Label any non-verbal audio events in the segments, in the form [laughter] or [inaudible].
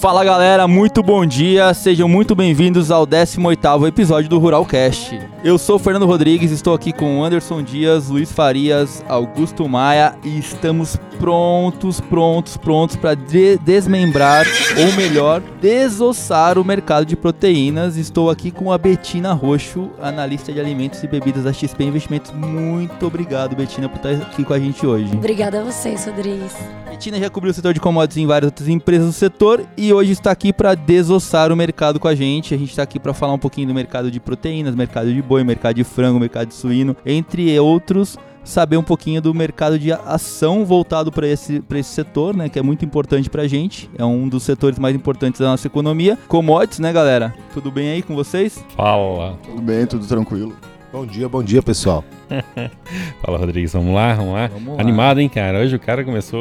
Fala galera, muito bom dia, sejam muito bem-vindos ao 18º episódio do Ruralcast. Eu sou o Fernando Rodrigues, estou aqui com Anderson Dias, Luiz Farias, Augusto Maia e estamos prontos, prontos, prontos para de desmembrar, ou melhor, desossar o mercado de proteínas. Estou aqui com a Betina Roxo, analista de alimentos e bebidas da XP Investimentos. Muito obrigado, Betina, por estar aqui com a gente hoje. Obrigada a vocês, Rodrigues. Betina já cobriu o setor de commodities em várias outras empresas do setor e hoje está aqui para desossar o mercado com a gente. A gente está aqui para falar um pouquinho do mercado de proteínas, mercado de boi, mercado de frango, mercado de suíno, entre outros saber um pouquinho do mercado de ação voltado para esse, esse setor, né, que é muito importante para a gente, é um dos setores mais importantes da nossa economia. Commodities, né, galera? Tudo bem aí com vocês? Fala. Tudo bem, tudo tranquilo. Bom dia, bom dia, pessoal. [laughs] Fala, Rodrigues, vamos lá, vamos lá. Vamos lá. Animado, hein, cara? Hoje o cara começou...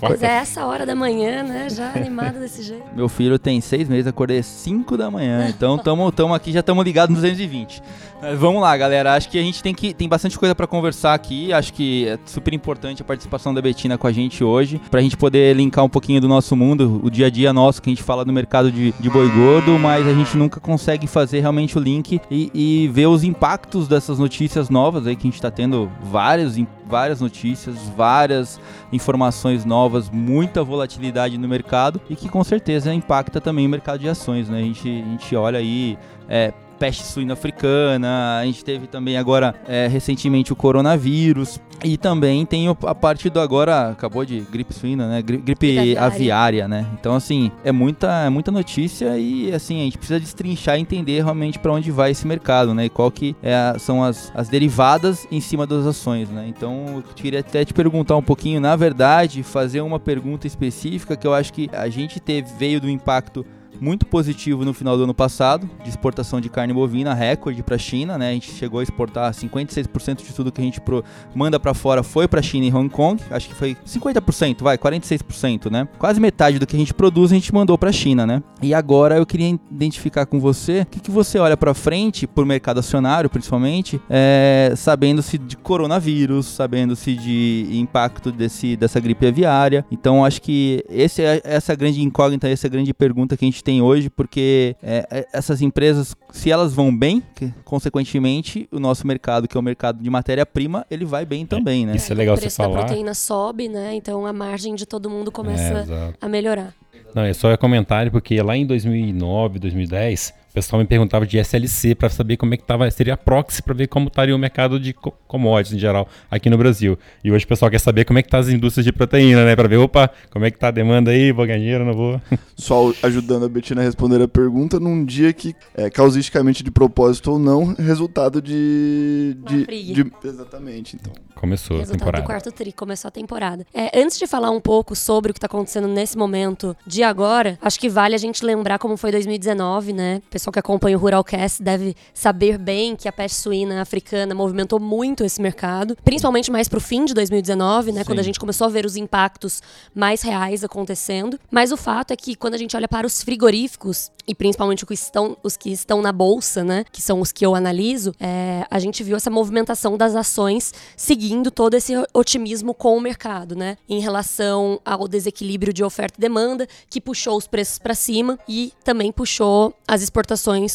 Pois é, essa hora da manhã, né? Já animado desse jeito. [laughs] Meu filho tem seis meses, acordei às 5 da manhã, então tamo, tamo aqui, já estamos ligados no 220. Mas vamos lá, galera. Acho que a gente tem que tem bastante coisa para conversar aqui. Acho que é super importante a participação da Betina com a gente hoje, pra gente poder linkar um pouquinho do nosso mundo, o dia a dia nosso, que a gente fala do mercado de, de boi gordo, mas a gente nunca consegue fazer realmente o link e, e ver os impactos dessas notícias novas aí que a gente tá tendo vários, várias notícias, várias informações novas, muita volatilidade no mercado e que com certeza impacta também o mercado de ações, né? A gente, a gente olha aí. É, peste suína africana, a gente teve também agora é, recentemente o coronavírus e também tem a parte do agora acabou de gripe suína, né? Gripe, gripe aviária. aviária, né? Então assim é muita é muita notícia e assim a gente precisa destrinchar e entender realmente para onde vai esse mercado, né? E qual que é a, são as, as derivadas em cima das ações, né? Então eu queria até te perguntar um pouquinho, na verdade, fazer uma pergunta específica que eu acho que a gente teve veio do impacto muito positivo no final do ano passado, de exportação de carne bovina, recorde para a China, né? A gente chegou a exportar 56% de tudo que a gente pro, manda para fora foi para a China e Hong Kong, acho que foi 50%, vai, 46%, né? Quase metade do que a gente produz a gente mandou para a China, né? E agora eu queria identificar com você o que, que você olha para frente, por mercado acionário principalmente, é, sabendo-se de coronavírus, sabendo-se de impacto desse, dessa gripe aviária. Então acho que esse é, essa grande incógnita, essa grande pergunta que a gente tem hoje, porque é, essas empresas, se elas vão bem, que, consequentemente, o nosso mercado, que é o mercado de matéria-prima, ele vai bem também, né? Isso é legal o você preço falar. da proteína sobe, né? Então a margem de todo mundo começa É, a melhorar. Não, é só comentário, porque lá em 2009, 2010, o pessoal me perguntava de SLC para saber como é que tava, seria a proxy para ver como estaria o mercado de co- commodities em geral aqui no Brasil. E hoje o pessoal quer saber como é que tá as indústrias de proteína, né? Para ver, opa, como é que tá a demanda aí, vou ganhar dinheiro, não vou. [laughs] Só ajudando a Betina a responder a pergunta num dia que, é, causisticamente de propósito ou não, resultado de. De, de- Exatamente, então. Começou a Resultado temporada. do quarto tri, começou a temporada. É, antes de falar um pouco sobre o que tá acontecendo nesse momento de agora, acho que vale a gente lembrar como foi 2019, né? O pessoal que acompanha o Ruralcast deve saber bem que a peste suína africana movimentou muito esse mercado, principalmente mais pro fim de 2019, né? Sim. Quando a gente começou a ver os impactos mais reais acontecendo. Mas o fato é que quando a gente olha para os frigoríficos, e principalmente os que estão, os que estão na bolsa, né? Que são os que eu analiso, é, a gente viu essa movimentação das ações seguindo todo esse otimismo com o mercado, né? Em relação ao desequilíbrio de oferta e demanda, que puxou os preços para cima e também puxou as exportações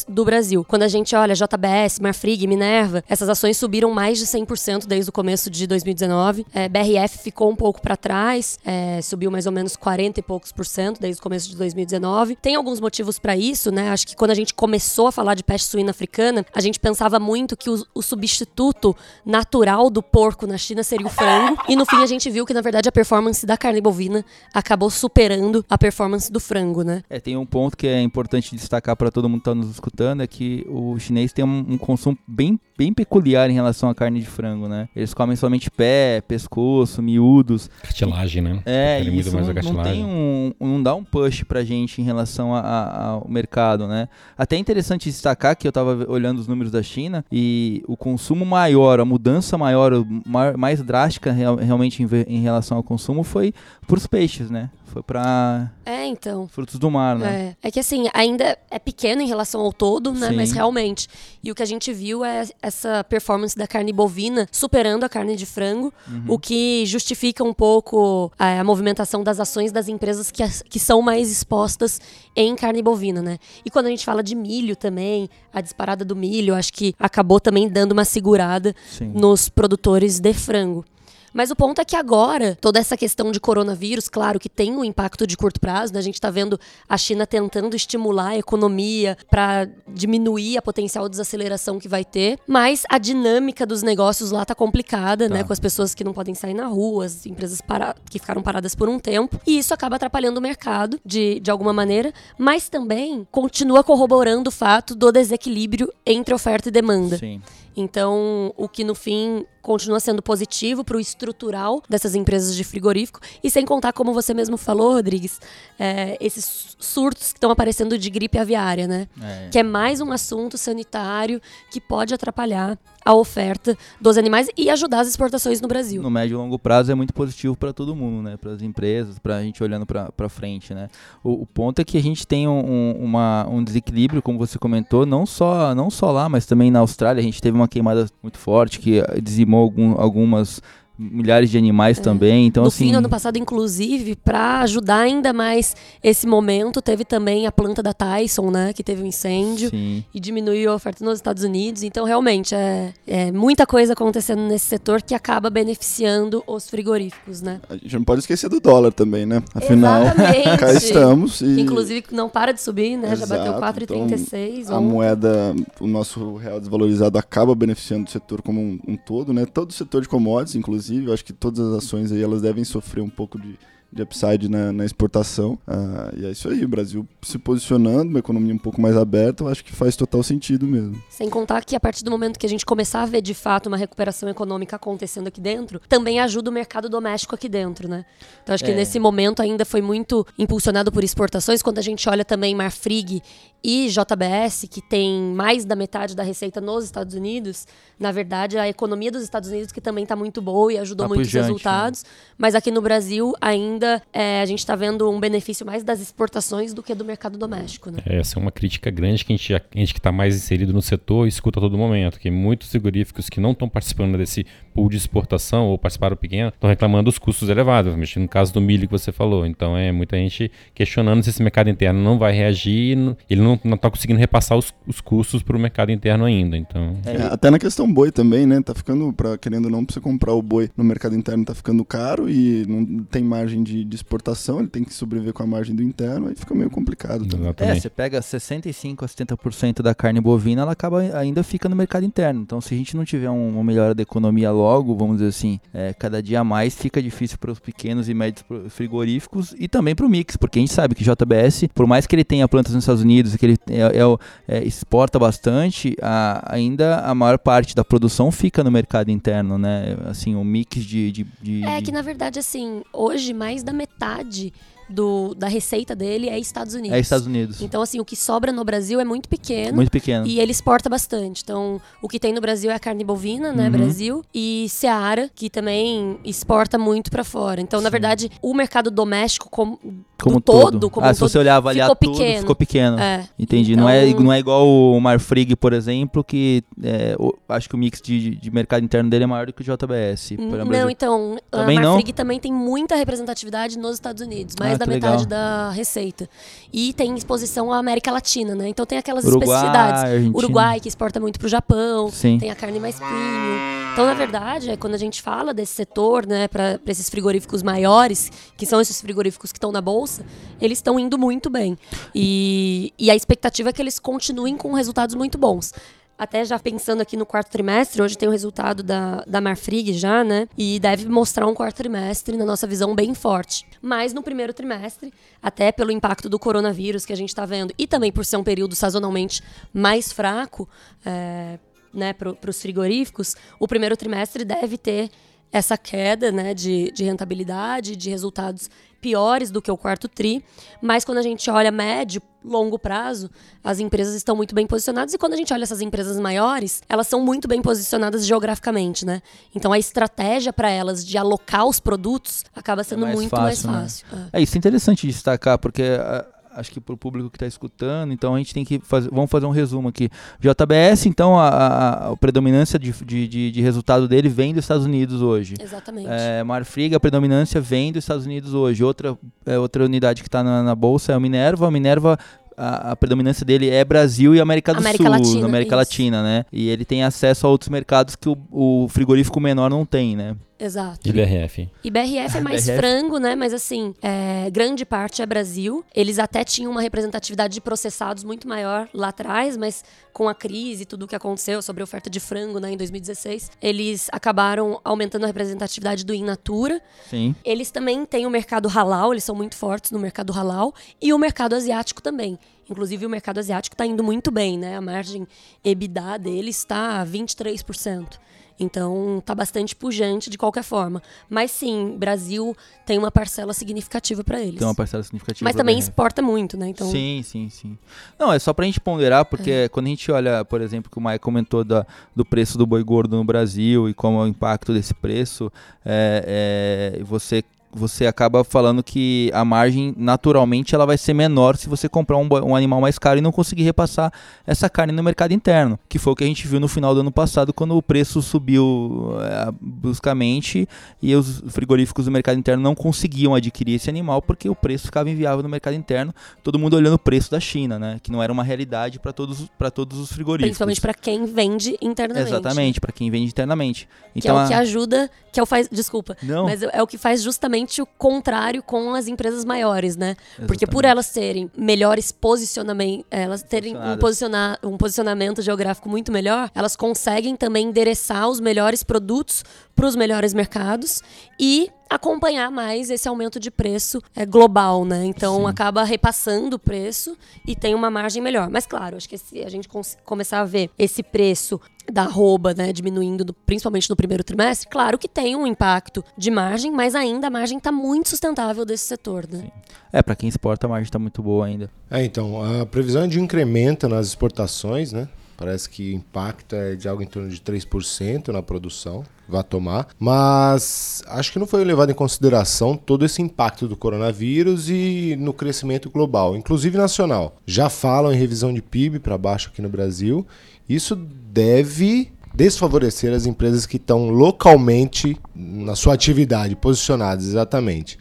do Brasil. Quando a gente olha JBS, Marfrig, Minerva, essas ações subiram mais de 100% desde o começo de 2019. É, BRF ficou um pouco para trás, é, subiu mais ou menos 40 e poucos por cento desde o começo de 2019. Tem alguns motivos para isso, né? Acho que quando a gente começou a falar de peste suína africana, a gente pensava muito que o, o substituto natural do porco na China seria o frango. E no fim a gente viu que, na verdade, a performance da carne bovina acabou superando a performance do frango, né? É, tem um ponto que é importante destacar para todo mundo que está nos escutando, é que o chinês tem um, um consumo bem, bem peculiar em relação à carne de frango, né? Eles comem somente pé, pescoço, miúdos. Cartilagem, né? É, isso mais não, a não tem um, não dá um push pra gente em relação a- a- ao mercado, né? Até é interessante destacar que eu tava olhando os números da China e o consumo maior, a mudança maior, o ma- mais drástica real- realmente em, em relação ao consumo foi pros peixes, né? Foi pra É, então. frutos do mar, né? É. é que assim, ainda é pequeno em relação ao todo, né? Sim. Mas realmente. E o que a gente viu é essa performance da carne bovina superando a carne de frango, Uhum. o que justifica um pouco é, a movimentação das ações das empresas que, as- que são mais expostas em carne bovina, né? E quando a gente fala de milho também, a disparada do milho, acho que acabou também dando uma segurada Sim. nos produtores de frango. Mas o ponto é que agora, toda essa questão de coronavírus, claro que tem um impacto de curto prazo, né? A gente está vendo a China tentando estimular a economia para diminuir a potencial desaceleração que vai ter, mas a dinâmica dos negócios lá tá complicada, né? Com as pessoas que não podem sair na rua, as empresas para... que ficaram paradas por um tempo, e isso acaba atrapalhando o mercado de, de alguma maneira, mas também continua corroborando o fato do desequilíbrio entre oferta e demanda. Sim. Então, o que no fim continua sendo positivo para o estrutural dessas empresas de frigorífico. E sem contar, como você mesmo falou, Rodrigues, é, esses surtos que estão aparecendo de gripe aviária, né? É. Que é mais um assunto sanitário que pode atrapalhar a oferta dos animais e ajudar as exportações no Brasil. No médio e longo prazo é muito positivo para todo mundo, né? Para as empresas, para a gente olhando para frente, né? O, o ponto é que a gente tem um, um- uma- um desequilíbrio, como você comentou, não só, não só lá, mas também na Austrália. A gente teve uma queimada muito forte que eh, dizimou algum- algumas milhares de animais também. Então, É. no assim. fim do ano passado, inclusive, para ajudar ainda mais esse momento, teve também a planta da Tyson, né? Que teve um incêndio. Sim. e diminuiu a oferta nos Estados Unidos. Então, realmente, é, é muita coisa acontecendo nesse setor que acaba beneficiando os frigoríficos, né? A gente não pode esquecer do dólar também, né? Afinal, Exatamente. [laughs] cá estamos. E... Que, inclusive, não para de subir, né? Já bateu Exato, 4,36. Então, a ontem. moeda, o nosso real desvalorizado acaba beneficiando o setor como um, um todo, né? Todo o setor de commodities, inclusive, eu acho que todas as ações aí elas devem sofrer um pouco de, de upside na, na exportação. Ah, e é isso aí, o Brasil se posicionando, uma economia um pouco mais aberta, eu acho que faz total sentido mesmo. Sem contar que a partir do momento que a gente começar a ver de fato uma recuperação econômica acontecendo aqui dentro, também ajuda o mercado doméstico aqui dentro, né? Então acho que É. nesse momento ainda foi muito impulsionado por exportações. Quando a gente olha também Marfrig e JBS, que tem mais da metade da receita nos Estados Unidos, na verdade a economia dos Estados Unidos que também está muito boa e ajudou Tá muito os pujante, resultados. Mas aqui no Brasil ainda é, a gente está vendo um benefício mais das exportações do que do mercado doméstico, né? Essa é uma crítica grande que a gente, a gente que está mais inserido no setor escuta a todo momento, que muitos frigoríficos que não estão participando desse pool de exportação ou participaram pequeno estão reclamando dos custos elevados, no caso do milho que você falou. Então é muita gente questionando se esse mercado interno não vai reagir, ele não está conseguindo repassar os, os custos para o mercado interno ainda. Então É, É, até na questão boi também, né? Tá ficando, pra, querendo ou não, pra você comprar o boi no mercado interno tá ficando caro e não tem margem de, de exportação, ele tem que sobreviver com a margem do interno, aí fica meio complicado também. É, você pega 65 a 70% da carne bovina, ela acaba ainda fica no mercado interno. Então, se a gente não tiver um- uma melhora da economia logo, vamos dizer assim, é, cada dia mais fica difícil para os pequenos e médios frigoríficos e também para o mix, porque a gente sabe que JBS, por mais que ele tenha plantas nos Estados Unidos, que ele é- é é, exporta bastante, a- ainda a maior parte da produção fica no mercado interno, né? Assim, o mix de, de, de- É que, na verdade, assim, hoje mais da metade do, da receita dele é Estados Unidos. é Estados Unidos. Então, assim, o que sobra no Brasil é muito pequeno. Muito pequeno. E ele exporta bastante. Então, o que tem no Brasil é a carne bovina, né, Uhum. Brasil, e Seara, que também exporta muito pra fora. Então, na Sim. verdade, o mercado doméstico como, como do todo, como ah, um se todo, você olhar avaliar ficou tudo, pequeno. ficou pequeno. é. Entendi. Não, é, Então- não é igual o Marfrig, por exemplo, que é, o- acho que o mix de, de mercado interno dele é maior do que o JBS. para Não, Brasil. então, Também a não? Marfrig também tem muita representatividade nos Estados Unidos, mais Ah, da metade legal. da receita. E tem exposição à América Latina, né? Então tem aquelas Uruguai, especificidades. Argentina. Uruguai, que exporta muito pro Japão, Sim. tem a carne mais premium. Então, na verdade, é quando a gente fala desse setor, né, para esses frigoríficos maiores, que são esses frigoríficos que estão na bolsa, eles estão indo muito bem. E, e a expectativa é que eles continuem com resultados muito bons. Até já pensando aqui no quarto trimestre, hoje tem o resultado da, da Marfrig já, né? E deve mostrar um quarto trimestre, na nossa visão, bem forte. Mas no primeiro trimestre, até pelo impacto do coronavírus que a gente está vendo, e também por ser um período sazonalmente mais fraco, é, né, para os frigoríficos, o primeiro trimestre deve ter essa queda né, de, de rentabilidade, de resultados piores do que o quarto TRI, mas quando a gente olha médio, longo prazo, as empresas estão muito bem posicionadas e quando a gente olha essas empresas maiores, elas são muito bem posicionadas geograficamente, né? Então a estratégia para elas de alocar os produtos acaba sendo é mais muito fácil, mais fácil. Né? É. é. isso é interessante destacar, porque ah, acho que para o público que está escutando, então a gente tem que fazer, vamos fazer um resumo aqui. JBS, então, a, a, a predominância de, de, de, resultado dele vem dos Estados Unidos hoje. Exatamente. É, Marfrig, a predominância vem dos Estados Unidos hoje. Outra, é, outra unidade que está na, na, bolsa é a Minerva. A Minerva a, a, predominância dele é Brasil e América do América Sul, Latina, América isso. Latina, né? E ele tem acesso a outros mercados que o, o frigorífico menor não tem, né? Exato. E BRF? E BRF é mais BRF? frango, né? Mas assim, é, grande parte é Brasil. Eles até tinham uma representatividade de processados muito maior lá atrás, mas com a crise e tudo o que aconteceu sobre a oferta de frango né, em 2016, eles acabaram aumentando a representatividade do in natura. Sim. Eles também têm o mercado halal, eles são muito fortes no mercado halal, e o mercado asiático também. Inclusive, o mercado asiático está indo muito bem, né? A margem EBITDA deles está a 23%. Então, tá bastante pujante de qualquer forma. Mas sim, Brasil tem uma parcela significativa para eles. Tem uma parcela significativa. Mas também exporta muito, né? Então... Sim, sim, sim. Não, é só pra gente ponderar, porque é. quando a gente olha, por exemplo, que o Maia comentou da, do preço do boi gordo no Brasil e como é o impacto desse preço, é, é, você você acaba falando que a margem naturalmente ela vai ser menor se você comprar um, um, animal mais caro e não conseguir repassar essa carne no mercado interno, que foi o que a gente viu no final do ano passado quando o preço subiu é, bruscamente e os frigoríficos do mercado interno não conseguiam adquirir esse animal porque o preço ficava inviável no mercado interno, todo mundo olhando o preço da China, né, que não era uma realidade para todos para todos os frigoríficos. Principalmente para quem vende internamente. Exatamente, para quem vende internamente. Então, que é o que ajuda, que é o faz, desculpa, não. mas é o que faz justamente exatamente o contrário com as empresas maiores, né? Exatamente. Porque por elas terem melhores posicionamentos, elas terem um, posicionar, um posicionamento geográfico muito melhor, elas conseguem também endereçar os melhores produtos para os melhores mercados e acompanhar mais esse aumento de preço é, global, né? Então Sim. acaba repassando o preço e tem uma margem melhor. Mas claro, acho que se a gente começar a ver esse preço da arroba, né, diminuindo, do, principalmente no primeiro trimestre, claro que tem um impacto de margem, mas ainda a margem está muito sustentável desse setor, né? Sim. É, para quem exporta a margem está muito boa ainda. É, então, a previsão é de incremento nas exportações, né? Parece que impacto é de algo em torno de 3% na produção vai tomar, mas acho que não foi levado em consideração todo esse impacto do coronavírus e no crescimento global, inclusive nacional. Já falam em revisão de PIB para baixo aqui no Brasil. Isso deve desfavorecer as empresas que estão localmente na sua atividade, posicionadas exatamente.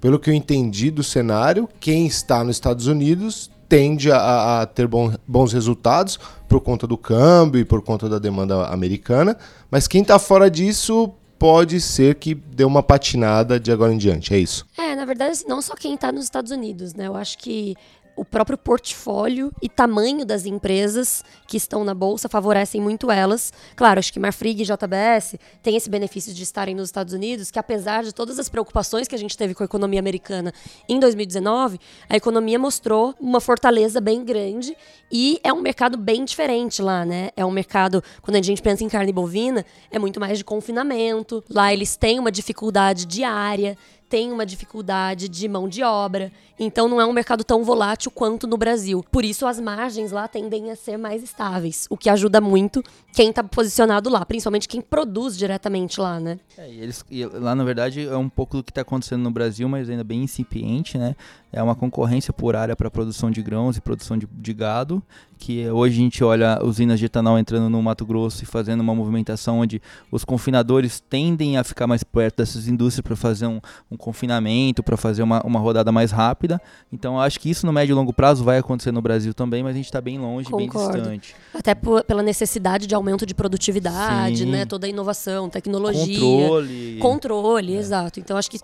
Pelo que eu entendi do cenário, quem está nos Estados Unidos tende a, a ter bom, bons resultados por conta do câmbio e por conta da demanda americana, mas quem está fora disso pode ser que dê uma patinada de agora em diante, é isso? É, na verdade, assim, não só quem está nos Estados Unidos, né? Eu acho que o próprio portfólio e tamanho das empresas que estão na bolsa favorecem muito elas. Claro, acho que Marfrig e JBS têm esse benefício de estarem nos Estados Unidos, que apesar de todas as preocupações que a gente teve com a economia americana em 2019, a economia mostrou uma fortaleza bem grande e é um mercado bem diferente lá, né? É um mercado, quando a gente pensa em carne bovina, é muito mais de confinamento. Lá eles têm uma dificuldade diária, tem uma dificuldade de mão de obra, então não é um mercado tão volátil quanto no Brasil. Por isso as margens lá tendem a ser mais estáveis, o que ajuda muito quem está posicionado lá, principalmente quem produz diretamente lá, né? É, e eles, e lá na verdade é um pouco do que está acontecendo no Brasil, mas ainda bem incipiente, né? É uma concorrência por área para produção de grãos e produção de, de gado, que hoje a gente olha usinas de etanol entrando no Mato Grosso e fazendo uma movimentação onde os confinadores tendem a ficar mais perto dessas indústrias para fazer um, um confinamento, para fazer uma, uma rodada mais rápida. Então acho que isso no médio e longo prazo vai acontecer no Brasil também, mas a gente está bem longe, Concordo. bem distante. Até por, pela necessidade de aumento de produtividade, Sim. né? Toda a inovação, tecnologia. Controle. Controle, é. exato. Então acho que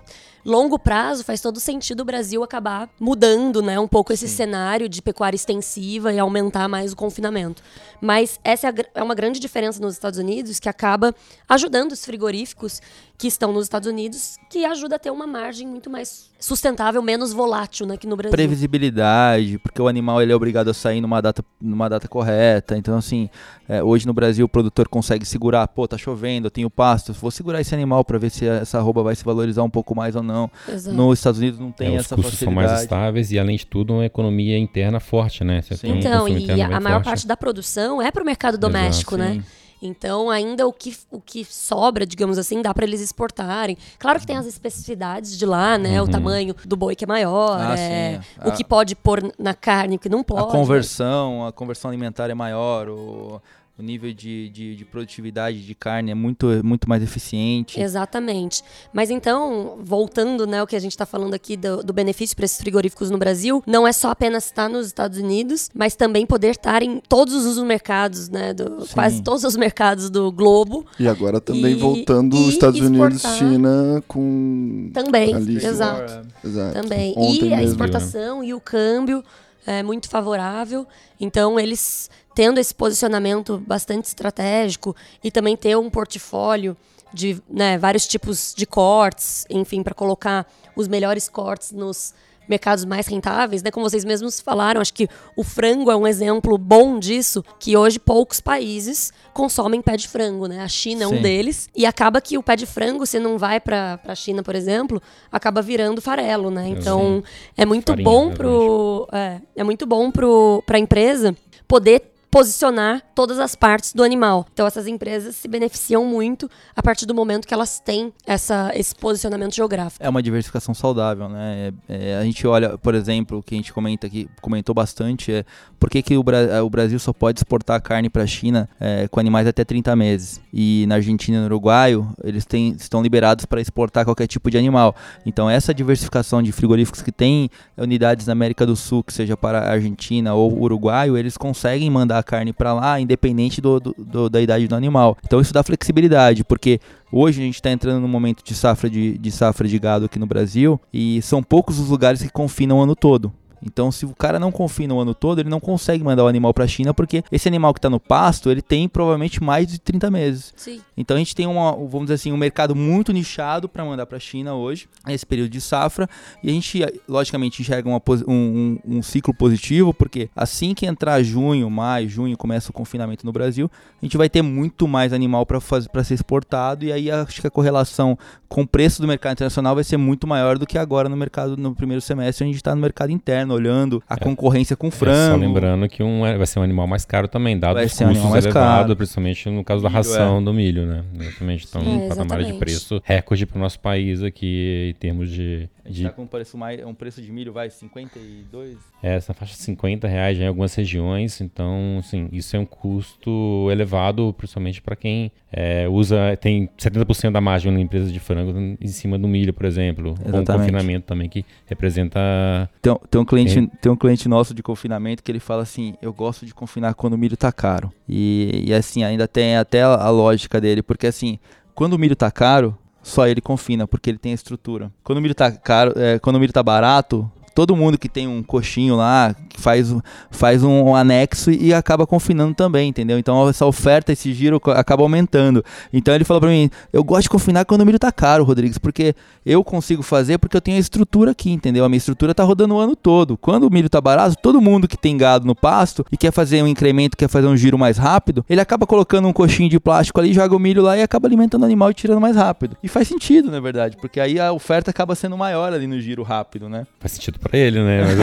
longo prazo faz todo sentido o Brasil acabar mudando, né, um pouco esse Sim. cenário de pecuária extensiva e aumentar mais o confinamento. Mas essa é, é uma grande diferença nos Estados Unidos que acaba ajudando os frigoríficos que estão nos Estados Unidos, que ajuda a ter uma margem muito mais sustentável, menos volátil né, aqui no Brasil. Previsibilidade, porque o animal ele é obrigado a sair numa data, numa data correta. Então, assim, é, hoje no Brasil o produtor consegue segurar, pô, tá chovendo, eu tenho pasto, vou segurar esse animal para ver se essa arroba vai se valorizar um pouco mais ou não. Exato. Nos Estados Unidos não tem É, essa os custos são mais facilidade. estáveis e, além de tudo, uma economia interna forte, né? Você tem um Então, consumo e a, a maior forte. parte da produção é para o mercado doméstico, né? Sim. Então, ainda o que, o que sobra, digamos assim, dá para eles exportarem. Claro que tem as especificidades de lá, né? O Uhum. tamanho do boi que é maior, Ah, é, sim. o A- que pode pôr na carne, o que não pode. A conversão, a conversão alimentar é maior, o, o nível de, de, de produtividade de carne é muito, muito mais eficiente. Exatamente. Mas então, voltando, né, o que a gente está falando aqui do, do benefício para esses frigoríficos no Brasil, não é só apenas estar nos Estados Unidos, mas também poder estar em todos os mercados, né, do, quase todos os mercados do globo E agora também E- voltando e os Estados Unidos. China com. também. Exato. Exato. Também. Ontem e a mesmo, exportação e o câmbio é muito favorável. Então, eles tendo esse posicionamento bastante estratégico e também ter um portfólio de né, vários tipos de cortes, enfim, para colocar os melhores cortes nos mercados mais rentáveis, né? Como vocês mesmos falaram, acho que o frango é um exemplo bom disso, que hoje poucos países consomem pé de frango, né? A China é um deles e acaba que o pé de frango, se não vai para a China, por exemplo, acaba virando farelo, né? Então é muito Farinha, bom né, pro é, é muito bom pro para a empresa poder posicionar todas as partes do animal. Então essas empresas se beneficiam muito a partir do momento que elas têm essa, esse posicionamento geográfico. É uma diversificação saudável, né? É- é, a gente olha, por exemplo, o que a gente comenta aqui, comentou bastante, é por que, que o, Bra- o Brasil só pode exportar carne para a China eh, com animais até 30 meses. E na Argentina e no Uruguai, eles têm, estão liberados para exportar qualquer tipo de animal. Então, essa diversificação de frigoríficos que tem unidades na América do Sul, que seja para a Argentina ou Uruguai, eles conseguem mandar a carne para lá, independente do, do- do- da idade do animal. Então, isso dá flexibilidade, porque Hoje a gente está entrando num momento de safra de, de safra de gado aqui no Brasil e são poucos os lugares que confinam o ano todo. Então, se o cara não confina o ano todo, ele não consegue mandar o animal para a China, porque esse animal que está no pasto, ele tem provavelmente mais de 30 meses. Sim. Então a gente tem uma, vamos dizer assim, um mercado muito nichado para mandar para a China hoje, nesse período de safra, e a gente logicamente enxerga uma um, um- um ciclo positivo, porque assim que entrar junho, maio, junho começa o confinamento no Brasil, a gente vai ter muito mais animal para ser exportado e aí acho que a correlação com o preço do mercado internacional vai ser muito maior do que agora no mercado no primeiro semestre, a gente está no mercado interno olhando a concorrência com É, frango. só lembrando que um, é- vai ser um animal mais caro também, dado Vai os um custos mais elevados, principalmente no caso da Milho, ração do milho, né? Exatamente. Então, Sim, um patamar de preço recorde para o nosso país aqui em termos de, de Tá com um preço, mais, um preço de milho, vai, 52? é, essa faixa de 50 reais já em algumas regiões. Então, assim, isso é um custo elevado, principalmente para quem é, usa, tem 70% da margem na empresa de frango em cima do milho, por exemplo. Exatamente. confinamento também, que representa Tem, tem, um cliente, Tem. tem um cliente nosso de confinamento que ele fala assim: eu gosto de confinar quando o milho tá caro. E, e assim, ainda tem até a lógica dele, porque assim, quando o milho tá caro, só ele confina, porque ele tem a estrutura. Quando o milho tá caro, é, quando o milho tá barato. Todo mundo que tem um coxinho lá que faz, um- faz um, anexo e acaba confinando também, entendeu? Então essa oferta, esse giro acaba aumentando. Então ele falou pra mim: eu gosto de confinar quando o milho tá caro, Rodrigues, porque eu consigo fazer porque eu tenho a estrutura aqui, entendeu? A minha estrutura tá rodando o ano todo. Quando o milho tá barato, todo mundo que tem gado no pasto e quer fazer um incremento, quer fazer um giro mais rápido, ele acaba colocando um coxinho de plástico ali, joga o milho lá e acaba alimentando o animal e tirando mais rápido. E faz sentido, na verdade, porque aí a oferta acaba sendo maior ali no giro rápido, né? faz sentido para ele, né? Mas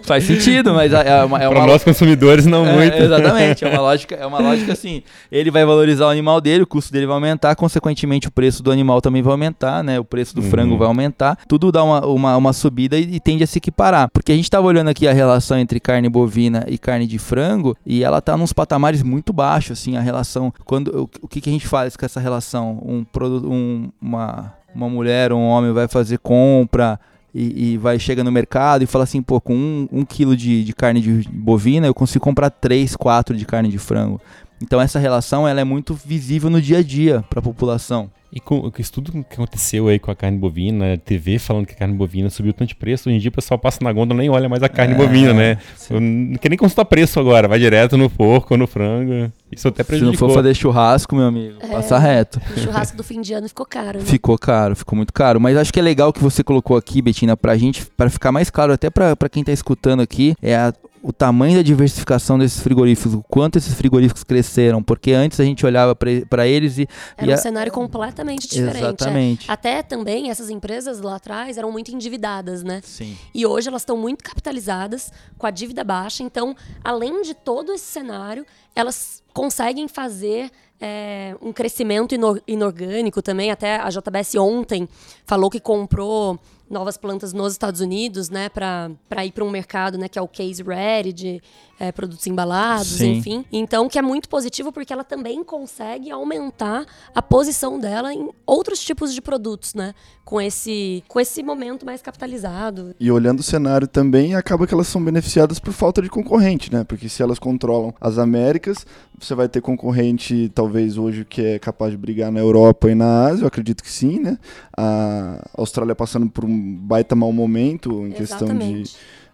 [laughs] Faz sentido, mas é é uma, é para uma nós consumidores não É, muito. exatamente, é uma [laughs] lógica, é uma lógica assim. Ele vai valorizar o animal dele, o custo dele vai aumentar, consequentemente o preço do animal também vai aumentar, né? O preço do Uhum. frango vai aumentar. Tudo dá uma, uma, uma subida e, e tende a se equiparar. Porque a gente estava olhando aqui a relação entre carne bovina e carne de frango e ela tá nos patamares muito baixos, assim, a relação. Quando o, o que, que a gente faz com essa relação? Um produto, um, uma uma mulher ou um homem vai fazer compra e, e vai chega no mercado e fala assim, pô, com um, um quilo de, de carne de bovina eu consigo comprar três, quatro de carne de frango. Então essa relação ela é muito visível no dia a dia para a população. E com isso tudo que aconteceu aí com a carne bovina, TV falando que a carne bovina subiu tanto de preço, hoje em dia o pessoal passa na gôndola nem olha mais a carne é, bovina, né? Sim. Não quer nem consultar preço agora, vai direto no porco ou no frango. Isso até prejudicou. Se não for fazer churrasco, meu amigo, é, passa reto. O churrasco do fim de ano ficou caro, né? Ficou caro, ficou muito caro. Mas acho que é legal que você colocou aqui, Betina, pra gente, para ficar mais claro até pra, pra quem tá escutando aqui, é a o tamanho da diversificação desses frigoríficos, o quanto esses frigoríficos cresceram, porque antes a gente olhava para eles e. Era e um a... cenário completamente diferente. É. Exatamente. É. Até também essas empresas lá atrás eram muito endividadas, né? Sim. E hoje elas estão muito capitalizadas, com a dívida baixa, então, além de todo esse cenário, elas conseguem fazer é, um crescimento inorgânico também. Até a JBS ontem falou que comprou novas plantas nos Estados Unidos, né, para ir para um mercado, né, que é o case ready de é, produtos embalados, Sim. enfim. Então, que é muito positivo porque ela também consegue aumentar a posição dela em outros tipos de produtos, né, com esse com esse momento mais capitalizado. E olhando o cenário também, acaba que elas são beneficiadas por falta de concorrente, né? Porque se elas controlam as Américas, você vai ter concorrente talvez hoje que é capaz de brigar na Europa e na Ásia, eu acredito que sim, né? A Austrália passando por um baita mau momento em questão de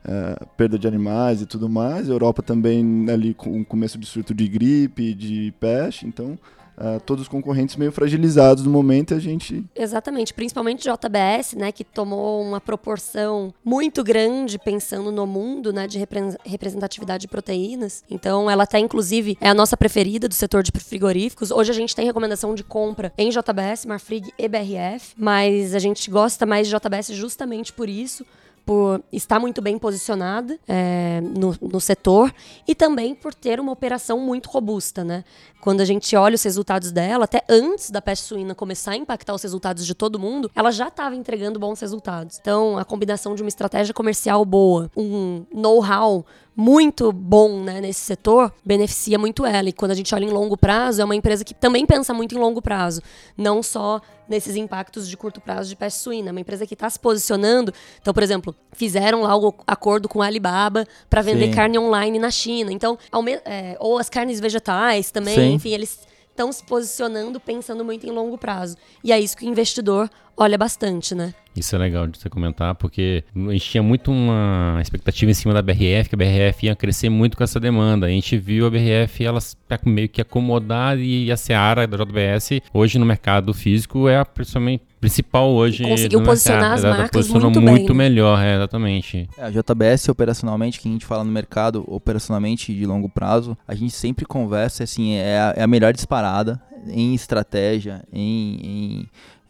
uh, perda de animais e tudo mais. A Europa também ali com o começo de surto de gripe, de peste, então Uh, todos os concorrentes meio fragilizados no momento a gente. Exatamente, principalmente JBS, né, que tomou uma proporção muito grande pensando no mundo, né, de representatividade de proteínas. Então, ela até, inclusive, é a nossa preferida do setor de frigoríficos. Hoje a gente tem recomendação de compra em JBS, Marfrig e BRF, mas a gente gosta mais de JBS justamente por isso por estar muito bem posicionada é, no, no setor e também por ter uma operação muito robusta, né? Quando a gente olha os resultados dela, até antes da peste suína começar a impactar os resultados de todo mundo, ela já estava entregando bons resultados. Então, a combinação de uma estratégia comercial boa, um know-how muito bom né, nesse setor, beneficia muito ela. E quando a gente olha em longo prazo, é uma empresa que também pensa muito em longo prazo, não só nesses impactos de curto prazo de peste suína. É uma empresa que está se posicionando. Então, por exemplo, fizeram lá o acordo com a Alibaba para vender Sim. carne online na China. Então, é, ou as carnes vegetais também, Sim. enfim, eles estão se posicionando pensando muito em longo prazo. E é isso que o investidor olha bastante, né? Isso é legal de você comentar, porque a gente tinha muito uma expectativa em cima da BRF, que a BRF ia crescer muito com essa demanda. A gente viu a BRF ela meio que acomodar e a Seara da JBS hoje no mercado físico é a principalmente principal hoje. Conseguiu posicionar mercado, as marcas muito, muito bem. melhor, é, exatamente. É, a JBS operacionalmente, que a gente fala no mercado, operacionalmente de longo prazo, a gente sempre conversa, assim, é a, é a melhor disparada em estratégia, em, em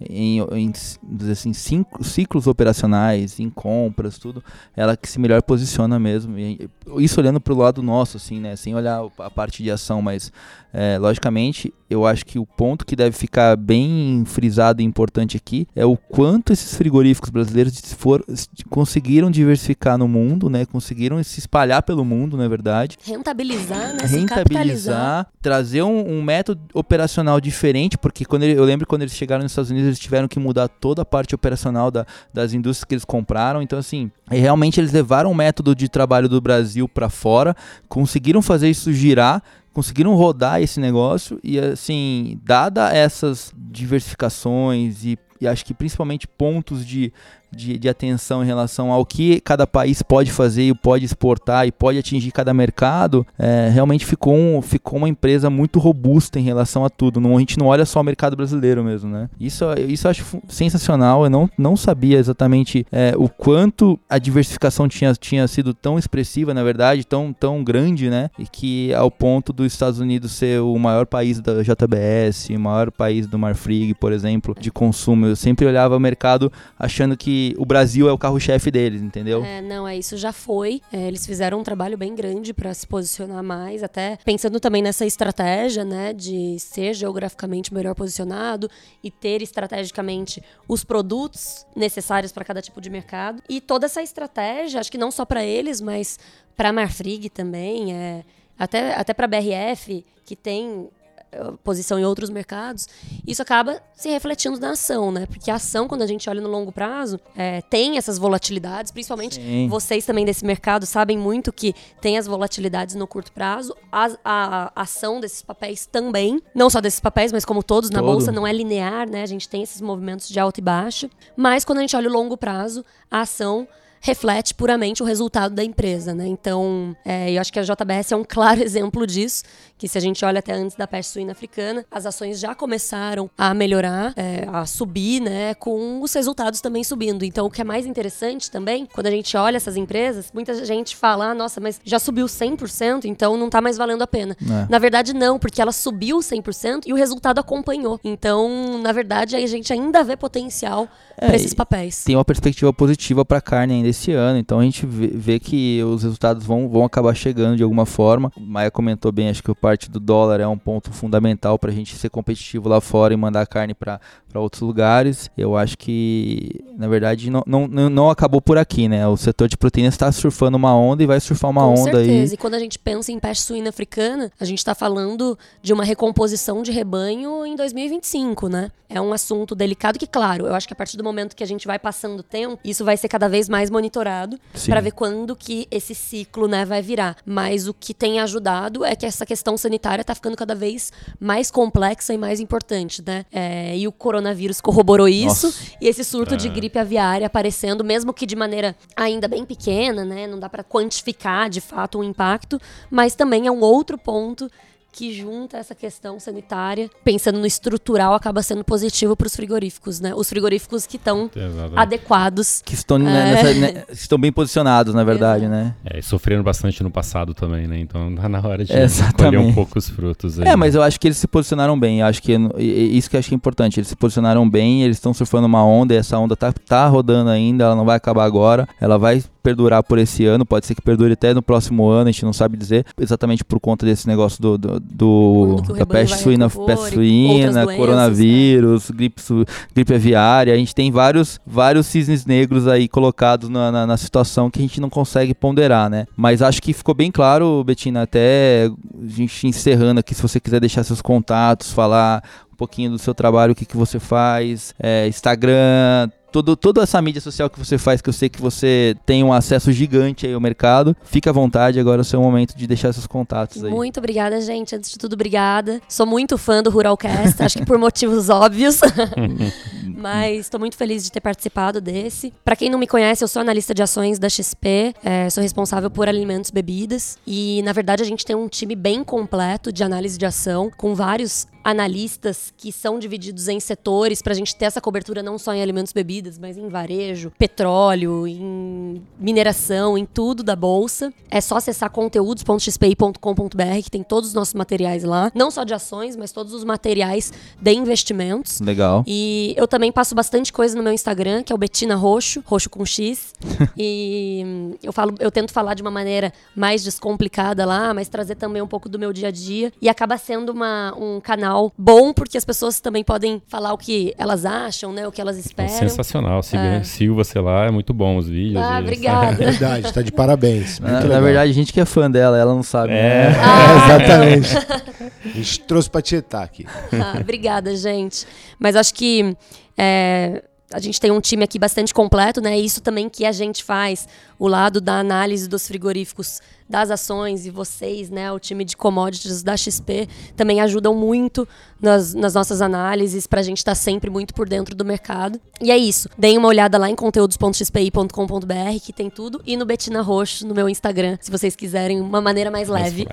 em, em assim, cinco, ciclos operacionais, em compras, tudo, ela que se melhor posiciona mesmo. E, isso olhando para o lado nosso, assim, né? Sem olhar a parte de ação, mas é, logicamente, eu acho que o ponto que deve ficar bem frisado e importante aqui é o quanto esses frigoríficos brasileiros for, conseguiram diversificar no mundo, né? Conseguiram se espalhar pelo mundo, na é verdade. Rentabilizar, né? Rentabilizar, trazer um, um, método operacional diferente, porque quando ele, eu lembro quando eles chegaram nos Estados Unidos, eles tiveram que mudar toda a parte operacional da, das indústrias que eles compraram. Então, assim, realmente eles levaram o método de trabalho do Brasil para fora, conseguiram fazer isso girar conseguiram rodar esse negócio e assim, dada essas diversificações e, e acho que principalmente pontos de de, de, atenção em relação ao que cada país pode fazer e pode exportar e pode atingir cada mercado, é, realmente ficou, um, ficou uma empresa muito robusta em relação a tudo. Não, a gente não olha só o mercado brasileiro mesmo, né? Isso, isso eu acho sensacional. Eu não, não sabia exatamente é, o quanto a diversificação tinha, tinha sido tão expressiva, na verdade, tão, tão grande, né? E que ao ponto dos Estados Unidos ser o maior país da JBS, o maior país do Marfrig, por exemplo, de consumo. Eu sempre olhava o mercado achando que o Brasil é o carro-chefe deles, entendeu? É, não, é isso já foi. É, eles fizeram um trabalho bem grande para se posicionar mais, até pensando também nessa estratégia, né, de ser geograficamente melhor posicionado e ter estrategicamente os produtos necessários para cada tipo de mercado. E toda essa estratégia, acho que não só para eles, mas para a Marfrig também, é, até, até para a BRF, que tem posição em outros mercados, isso acaba se refletindo na ação, né? Porque a ação, quando a gente olha no longo prazo, é, tem essas volatilidades, principalmente Sim. vocês também desse mercado sabem muito que tem as volatilidades no curto prazo, a, a- a ação desses papéis também, não só desses papéis, mas como todos na Todo. bolsa, não é linear, né? A gente tem esses movimentos de alta e baixa, mas quando a gente olha o longo prazo, a ação reflete puramente o resultado da empresa, né? Então, é, eu acho que a JBS é um claro [laughs] exemplo disso, que se a gente olha até antes da peste suína africana, as ações já começaram a melhorar, é, a subir, né? Com os resultados também subindo. Então, o que é mais interessante também, quando a gente olha essas empresas, muita gente fala, ah, nossa, mas já subiu 100%, então não tá mais valendo a pena. É. Na verdade, não, porque ela subiu 100% e o resultado acompanhou. Então, na verdade, a gente ainda vê potencial É, para esses papéis. tem uma perspectiva positiva para a carne ainda esse ano, então a gente vê, vê que os resultados vão, vão acabar chegando de alguma forma. Maia comentou bem, acho que a parte do dólar é um ponto fundamental para a gente ser competitivo lá fora e mandar carne para outros lugares. Eu acho que, na verdade, não, não, não acabou por aqui, né? O setor de proteínas está surfando uma onda e vai surfar uma Com onda certeza. aí. E quando a gente pensa em peste suína africana, a gente está falando de uma recomposição de rebanho em 2025, né? É um assunto delicado que, claro, eu acho que a partir do momento que a gente vai passando o tempo, isso vai ser cada vez mais monitorado para ver quando que esse ciclo, né, vai virar. Mas o que tem ajudado é que essa questão sanitária está ficando cada vez mais complexa e mais importante, né? É, e o coronavírus corroborou isso. Nossa. E esse surto de gripe aviária aparecendo, mesmo que de maneira ainda bem pequena, né? Não dá para quantificar de fato o impacto, mas também é um outro ponto que junta essa questão sanitária, pensando no estrutural, acaba sendo positivo para os frigoríficos, né? Os frigoríficos que estão adequados. Que estão, né, É. nessa- né, estão bem posicionados, na verdade, né? É, e sofreram bastante no passado também, né? Então tá na hora de colher um pouco os frutos aí. É, mas eu acho que eles se posicionaram bem. Eu acho que isso que eu acho que é importante. Eles se posicionaram bem, eles estão surfando uma onda e essa onda tá, tá rodando ainda, ela não vai acabar agora. Ela vai perdurar por esse ano, pode ser que perdure até no próximo ano, a gente não sabe dizer, exatamente por conta desse negócio do, do, do- da peste suína, peste suína, doenças, né? coronavírus, gripe, su- gripe aviária. A gente tem vários, vários cisnes negros aí colocados na, na, na situação que a gente não consegue ponderar, né? Mas acho que ficou bem claro, Betina, até a gente encerrando aqui, se você quiser deixar seus contatos, falar um pouquinho do seu trabalho, o que, que você faz, é, Instagram, todo, toda essa mídia social que você faz, que eu sei que você tem um acesso gigante aí ao mercado, fica à vontade, agora é o seu momento de deixar seus contatos aí. Muito obrigada, gente. Antes de tudo, obrigada. Sou muito fã do Ruralcast, acho que por [laughs] motivos óbvios. [laughs] Mas estou muito feliz de ter participado desse. Para quem não me conhece, eu sou analista de ações da XP, é, sou responsável por alimentos e bebidas. E, na verdade, a gente tem um time bem completo de análise de ação, com vários analistas que são divididos em setores para a gente ter essa cobertura não só em alimentos e bebidas, mas em varejo, petróleo, em mineração, em tudo da bolsa. É só acessar conteúdos.xpi.com.br que tem todos os nossos materiais lá, não só de ações, mas todos os materiais de investimentos. Legal. E eu também passo bastante coisa no meu Instagram, que é o Betina Roxo, roxo com X. [laughs] e hum, eu falo, eu tento falar de uma maneira mais descomplicada lá, mas trazer também um pouco do meu dia a dia. E acaba sendo uma, um canal bom, porque as pessoas também podem falar o que elas acham, né? O que elas É esperam. sensacional. Siga, É. siga você lá, é muito bom os vídeos. Ah, obrigada. Verdade, tá de parabéns. Muito Na, na verdade, a gente que é fã dela, ela não sabe. É. né? [laughs] Ah. Exatamente. [laughs] A gente trouxe pra tietar aqui. Ah, obrigada, gente. Mas acho que é, a gente tem um time aqui bastante completo, né? Isso também que a gente faz, o lado da análise dos frigoríficos, das ações e vocês, né? O time de commodities da XP também ajudam muito nas, nas nossas análises para a gente estar sempre muito por dentro do mercado. E é isso. Deem uma olhada lá em conteúdos.xpi.com.br que tem tudo e no Betina Roxo no meu Instagram, se vocês quiserem uma maneira mais leve.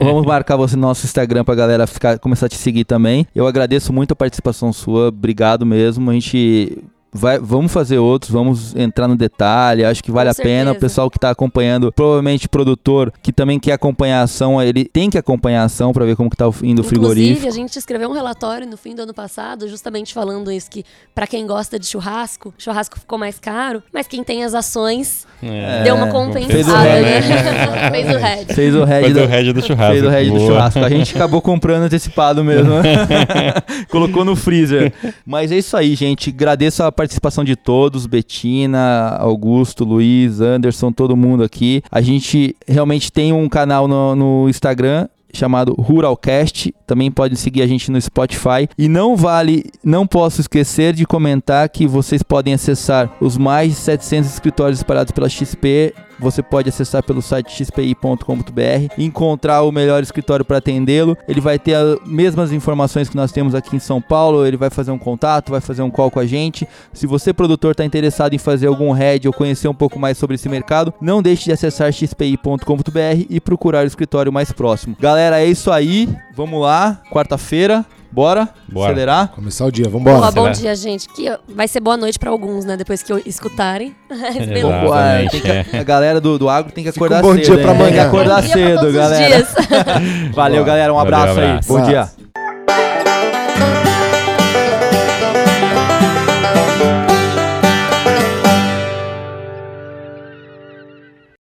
Vamos marcar você no nosso Instagram pra galera ficar, começar a te seguir também. Eu agradeço muito a participação sua, obrigado mesmo. A gente vai, vamos fazer outros, vamos entrar no detalhe. Acho que vale Com a pena. O certeza. pessoal que tá acompanhando, provavelmente produtor que também quer acompanhar a ação, ele tem que acompanhar a ação pra ver como que tá indo o Inclusive, frigorífico. a gente escreveu um relatório no fim do ano passado, justamente falando isso que pra quem gosta de churrasco, churrasco ficou mais caro, mas quem tem as ações É. deu uma Fez compensada, o né? [laughs] Fez o head. Fez o head Fez do, o head do churrasco. Fez o head do churrasco. A gente acabou comprando antecipado mesmo. [laughs] [laughs] Colocou no freezer. Mas é isso aí, gente. Agradeço a participação de todos. Betina, Augusto, Luiz, Anderson, todo mundo aqui. A gente realmente tem um canal no, no Instagram chamado Ruralcast. Também pode seguir a gente no Spotify. E não vale, não posso esquecer de comentar que vocês podem acessar os mais de 700 escritórios espalhados pela XP você pode acessar pelo site xpi.com.br, encontrar o melhor escritório para atendê-lo. Ele vai ter as mesmas informações que nós temos aqui em São Paulo. Ele vai fazer um contato, vai fazer um call com a gente. Se você, produtor, está interessado em fazer algum head ou conhecer um pouco mais sobre esse mercado, não deixe de acessar xpi.com.br e procurar o escritório mais próximo. Galera, é isso aí. Vamos lá, quarta-feira. Bora? Bora. Acelerar? Começar o dia, Boa, vambora. bom Acelera. dia, gente. Que vai ser boa noite pra alguns, né? Depois que eu escutarem. [laughs] Exatamente, tem que- a galera do, do agro tem que Fica um acordar bom cedo. dia hein? pra Tem que amanhã. acordar Bom dia pra cedo, todos os galera. dias. [laughs] Valeu, galera. Um Valeu, abraço aí. abraço. Bom dia.